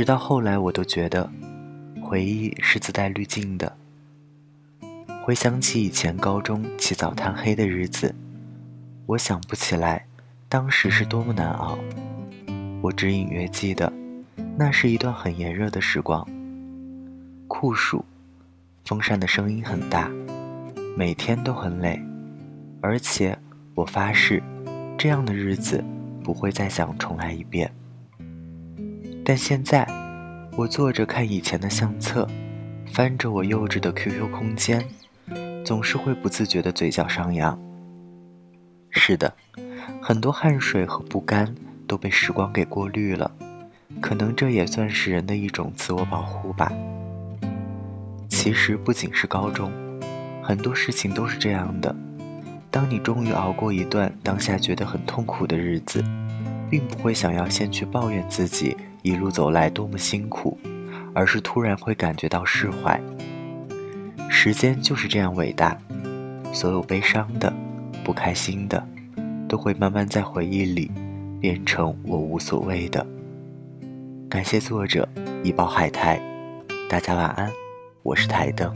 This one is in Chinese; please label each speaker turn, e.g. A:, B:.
A: 直到后来，我都觉得，回忆是自带滤镜的。回想起以前高中起早贪黑的日子，我想不起来当时是多么难熬。我只隐约记得，那是一段很炎热的时光，酷暑，风扇的声音很大，每天都很累，而且我发誓，这样的日子不会再想重来一遍。但现在，我坐着看以前的相册，翻着我幼稚的 QQ 空间，总是会不自觉的嘴角上扬。是的，很多汗水和不甘都被时光给过滤了，可能这也算是人的一种自我保护吧。其实不仅是高中，很多事情都是这样的。当你终于熬过一段当下觉得很痛苦的日子，并不会想要先去抱怨自己。一路走来多么辛苦，而是突然会感觉到释怀。时间就是这样伟大，所有悲伤的、不开心的，都会慢慢在回忆里变成我无所谓的。感谢作者一包海苔，大家晚安，我是台灯。